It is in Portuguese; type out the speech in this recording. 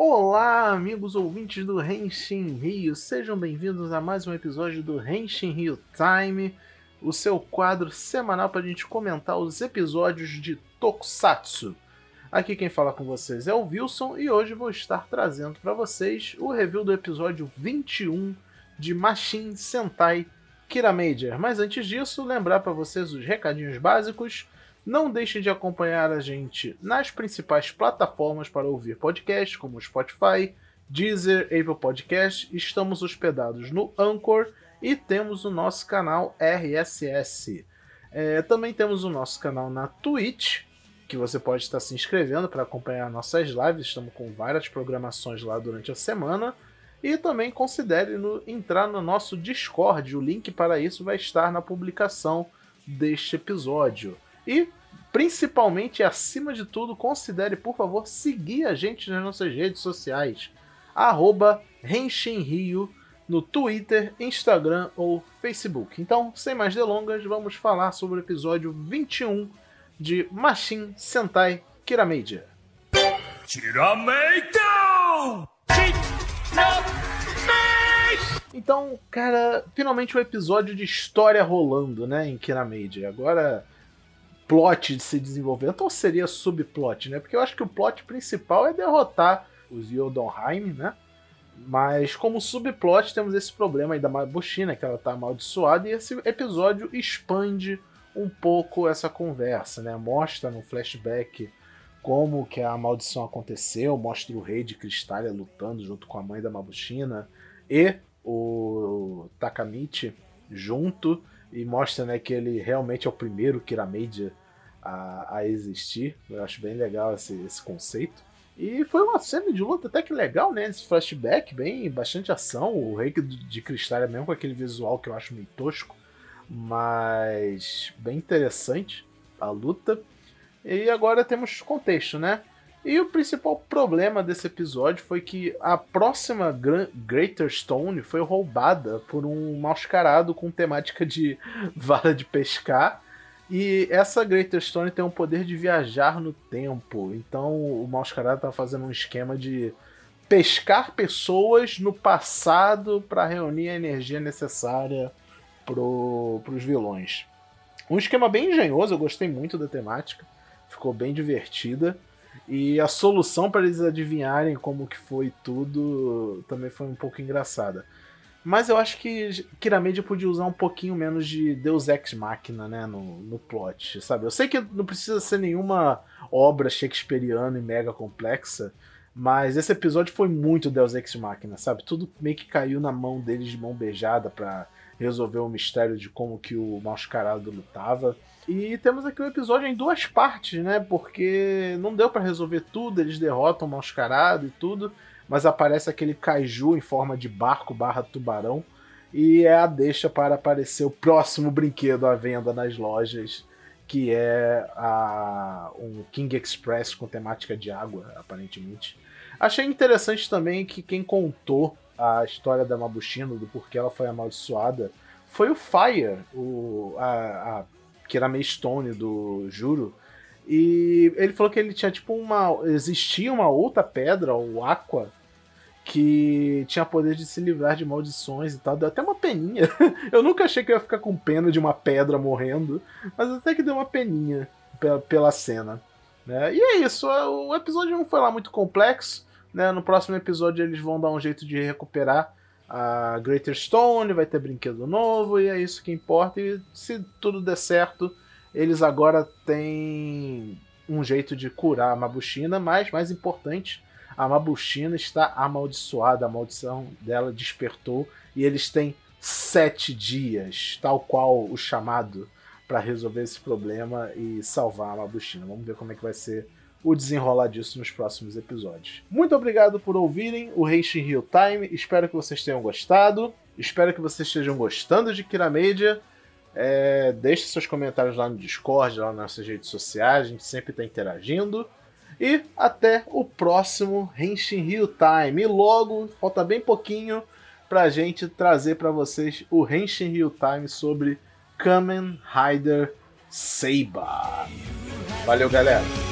Olá, amigos ouvintes do Henshin Rio, sejam bem-vindos a mais um episódio do Henshin Rio Time, o seu quadro semanal para a gente comentar os episódios de Tokusatsu. Aqui quem fala com vocês é o Wilson e hoje vou estar trazendo para vocês o review do episódio 21 de Machine Sentai Kira Major. Mas antes disso, lembrar para vocês os recadinhos básicos. Não deixem de acompanhar a gente nas principais plataformas para ouvir podcasts, como Spotify, Deezer, Apple Podcast. Estamos hospedados no Anchor e temos o nosso canal RSS. É, também temos o nosso canal na Twitch, que você pode estar se inscrevendo para acompanhar nossas lives. Estamos com várias programações lá durante a semana. E também considere no, entrar no nosso Discord. O link para isso vai estar na publicação deste episódio. E principalmente e acima de tudo, considere, por favor, seguir a gente nas nossas redes sociais. Arroba Rio no Twitter, Instagram ou Facebook. Então, sem mais delongas, vamos falar sobre o episódio 21 de Machine Sentai Kiramedia. Então, cara, finalmente o um episódio de história rolando, né, em Kiramedia. Agora plot de se desenvolver. Então seria subplot, né? Porque eu acho que o plot principal é derrotar os Yodonheim, né? Mas como subplot temos esse problema aí da Mabushina, que ela tá amaldiçoada, e esse episódio expande um pouco essa conversa, né? Mostra no flashback como que a maldição aconteceu, mostra o rei de Cristália lutando junto com a mãe da Mabushina e o Takamichi junto e mostra né, que ele realmente é o primeiro Kiramedia a, a existir. Eu acho bem legal esse, esse conceito. E foi uma cena de luta até que legal, né? Esse flashback, bem, bastante ação. O Rei de Cristal é mesmo com aquele visual que eu acho meio tosco, mas bem interessante a luta. E agora temos contexto, né? E o principal problema desse episódio foi que a próxima Greater Stone foi roubada por um mascarado com temática de vara de pescar. E essa Greater Stone tem o poder de viajar no tempo. Então o mascarado tá fazendo um esquema de pescar pessoas no passado para reunir a energia necessária pro, pros vilões. Um esquema bem engenhoso, eu gostei muito da temática, ficou bem divertida. E a solução para eles adivinharem como que foi tudo também foi um pouco engraçada. Mas eu acho que Kiramedia podia usar um pouquinho menos de Deus Ex Machina, né, no, no plot, sabe? Eu sei que não precisa ser nenhuma obra shakespeariana e mega complexa, mas esse episódio foi muito Deus Ex Machina, sabe? Tudo meio que caiu na mão deles de mão beijada para resolver o mistério de como que o mascarado lutava. E temos aqui o um episódio em duas partes, né? Porque não deu para resolver tudo, eles derrotam o mascarado e tudo, mas aparece aquele kaiju em forma de barco barra tubarão e é a deixa para aparecer o próximo brinquedo à venda nas lojas, que é a, um King Express com temática de água, aparentemente. Achei interessante também que quem contou a história da Mabushina, do porquê ela foi amaldiçoada, foi o Fire, o, a, a que era meio Stone do Juro. E ele falou que ele tinha tipo uma. Existia uma outra pedra, o Aqua, que tinha poder de se livrar de maldições e tal. Deu até uma peninha. Eu nunca achei que eu ia ficar com pena de uma pedra morrendo, mas até que deu uma peninha pela, pela cena. Né? E é isso, o episódio não foi lá muito complexo. Né? No próximo episódio eles vão dar um jeito de recuperar a Greater Stone, vai ter brinquedo novo e é isso que importa. E se tudo der certo, eles agora têm um jeito de curar a Mabushina, mas mais importante, a Mabushina está amaldiçoada, a maldição dela despertou e eles têm sete dias, tal qual o chamado, para resolver esse problema e salvar a Mabushina. Vamos ver como é que vai ser o desenrolar disso nos próximos episódios. Muito obrigado por ouvirem o Reishin Real Time. Espero que vocês tenham gostado. Espero que vocês estejam gostando de Kiramedia. É, deixe seus comentários lá no Discord, lá nas nossas redes sociais. A gente sempre está interagindo. E até o próximo Henshin Rio Time. E logo, falta bem pouquinho para a gente trazer para vocês o Henshin Rio Time sobre Kamen Rider Seiba. Valeu, galera!